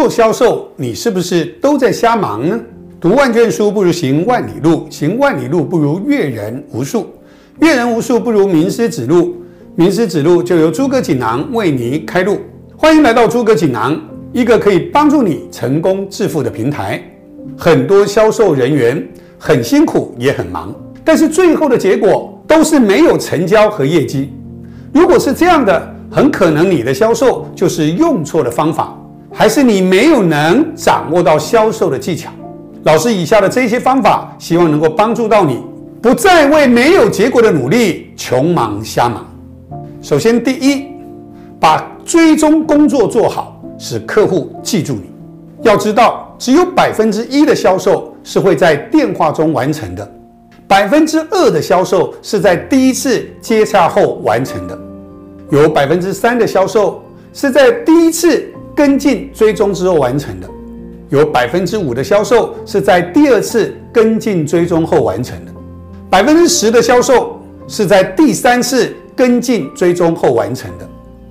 做销售，你是不是都在瞎忙呢？读万卷书不如行万里路，行万里路不如阅人无数，阅人无数不如名师指路，名师指路就由诸葛锦囊为你开路。欢迎来到诸葛锦囊，一个可以帮助你成功致富的平台。很多销售人员很辛苦也很忙，但是最后的结果都是没有成交和业绩。如果是这样的，很可能你的销售就是用错了方法，还是你没有能掌握到销售的技巧。老师以下的这些方法，希望能够帮助到你，不再为没有结果的努力穷忙瞎忙。首先，第一，把追踪工作做好，使客户记住你。要知道，只有百分之一的销售是会在电话中完成的，百分之二的销售是在第一次接洽后完成的。有百分之三的销售是在第一次跟进追踪之后完成的，有百分之五的销售是在第二次跟进追踪后完成的，百分之十的销售是在第三次跟进追踪后完成的，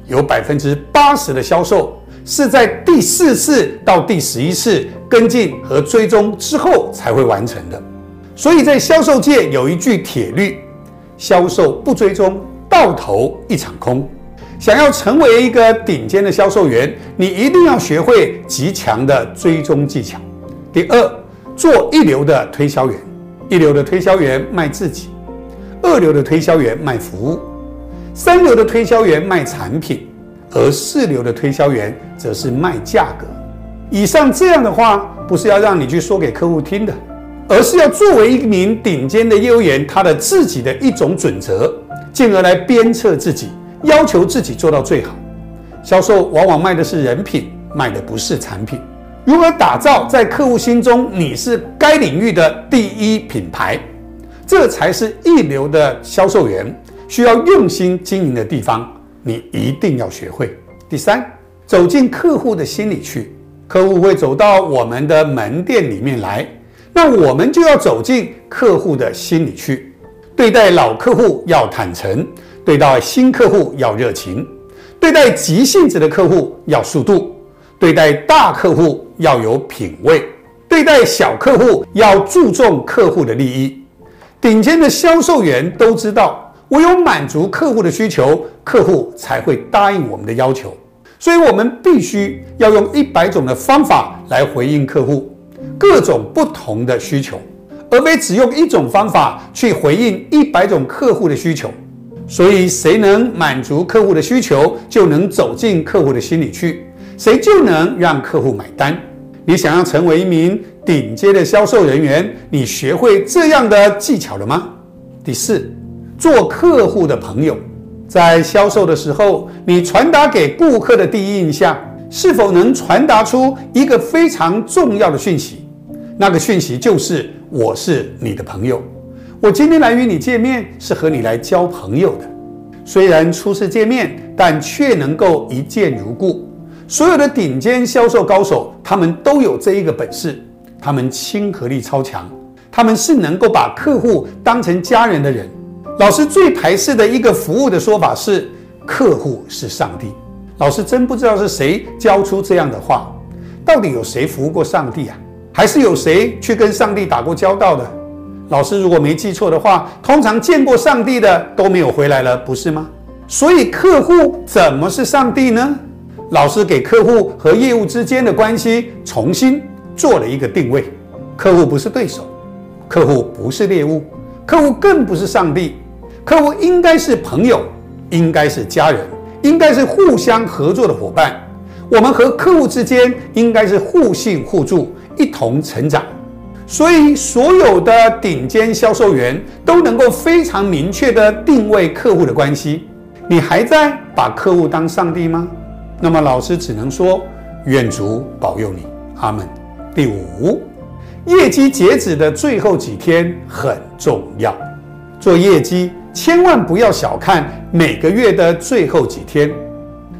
有百分之八十的销售是在第四次到第十一次跟进和追踪之后才会完成的。所以在销售界有一句铁律：销售不追踪。到头一场空。想要成为一个顶尖的销售员，你一定要学会极强的追踪技巧。第二，做一流的推销员。一流的推销员卖自己，二流的推销员卖服务，三流的推销员卖产品，而四流的推销员则是卖价格。以上这样的话，不是要让你去说给客户听的，而是要作为一名顶尖的业务员，他的自己的一种准则。进而来鞭策自己，要求自己做到最好。销售往往卖的是人品，卖的不是产品。如何打造在客户心中你是该领域的第一品牌，这才是一流的销售员需要用心经营的地方。你一定要学会。第三，走进客户的心里去。客户会走到我们的门店里面来，那我们就要走进客户的心里去。对待老客户要坦诚，对待新客户要热情，对待急性子的客户要速度，对待大客户要有品味，对待小客户要注重客户的利益。顶尖的销售员都知道，唯有满足客户的需求，客户才会答应我们的要求。所以，我们必须要用一百种的方法来回应客户各种不同的需求。而非只用一种方法去回应一百种客户的需求，所以谁能满足客户的需求，就能走进客户的心里去，谁就能让客户买单。你想要成为一名顶尖的销售人员，你学会这样的技巧了吗？第四，做客户的朋友，在销售的时候，你传达给顾客的第一印象，是否能传达出一个非常重要的讯息？那个讯息就是。我是你的朋友，我今天来与你见面是和你来交朋友的。虽然初次见面，但却能够一见如故。所有的顶尖销售高手，他们都有这一个本事，他们亲和力超强，他们是能够把客户当成家人的人。老师最排斥的一个服务的说法是，客户是上帝。老师真不知道是谁教出这样的话，到底有谁服务过上帝啊？还是有谁去跟上帝打过交道的？老师如果没记错的话，通常见过上帝的都没有回来了，不是吗？所以客户怎么是上帝呢？老师给客户和业务之间的关系重新做了一个定位：客户不是对手，客户不是猎物，客户更不是上帝，客户应该是朋友，应该是家人，应该是互相合作的伙伴。我们和客户之间应该是互信互助。一同成长，所以所有的顶尖销售员都能够非常明确的定位客户的关系。你还在把客户当上帝吗？那么老师只能说，愿主保佑你，阿门。第五，业绩截止的最后几天很重要，做业绩千万不要小看每个月的最后几天，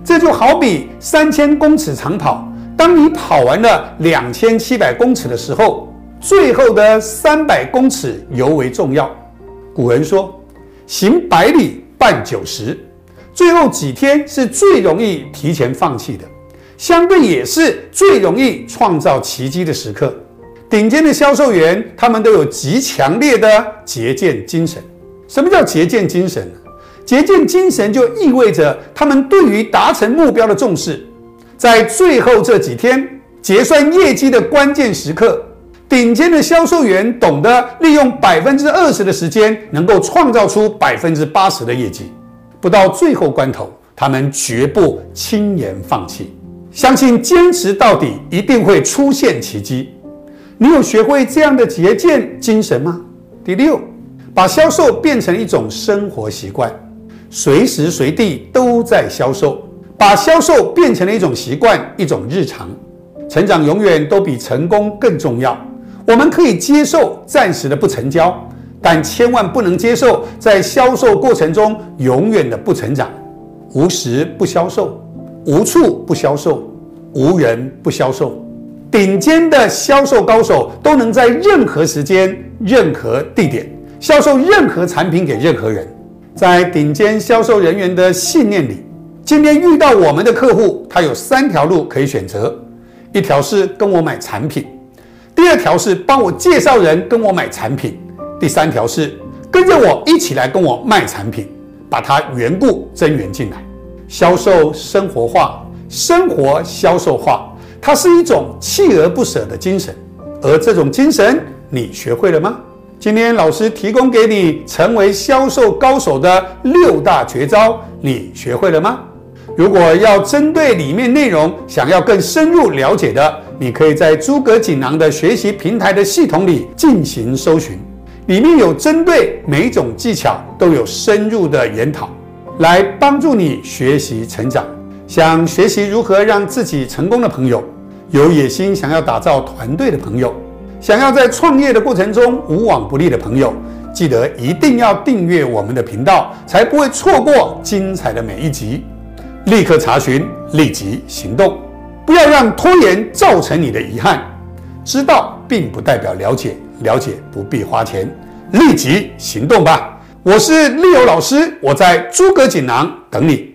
这就好比三千公尺长跑。当你跑完了两千七百公尺的时候，最后的三百公尺尤为重要。古人说：“行百里半九十。”最后几天是最容易提前放弃的。相对也是最容易创造奇迹的时刻。顶尖的销售员，他们都有极强烈的节俭精神。什么叫节俭精神呢？节俭精神就意味着他们对于达成目标的重视。在最后这几天结算业绩的关键时刻，顶尖的销售员懂得利用百分之二十的时间，能够创造出百分之八十的业绩。不到最后关头，他们绝不轻言放弃，相信坚持到底一定会出现奇迹。你有学会这样的节俭精神吗？第六，把销售变成一种生活习惯，随时随地都在销售。把销售变成了一种习惯，一种日常。成长永远都比成功更重要。我们可以接受暂时的不成交，但千万不能接受在销售过程中永远的不成长。无时不销售，无处不销售，无人不销售。顶尖的销售高手都能在任何时间、任何地点销售任何产品给任何人。在顶尖销售人员的信念里。今天遇到我们的客户，他有三条路可以选择：一条是跟我买产品，第二条是帮我介绍人跟我买产品，第三条是跟着我一起来跟我卖产品，把它缘故增援进来。销售生活化，生活销售化，它是一种锲而不舍的精神。而这种精神，你学会了吗？今天老师提供给你成为销售高手的六大绝招，你学会了吗？如果要针对里面内容想要更深入了解的，你可以在诸葛锦囊的学习平台的系统里进行搜寻，里面有针对每种技巧都有深入的研讨，来帮助你学习成长。想学习如何让自己成功的朋友，有野心想要打造团队的朋友，想要在创业的过程中无往不利的朋友，记得一定要订阅我们的频道，才不会错过精彩的每一集。立刻查询，立即行动，不要让拖延造成你的遗憾。知道并不代表了解，了解不必花钱，立即行动吧。我是利友老师，我在诸葛锦囊等你。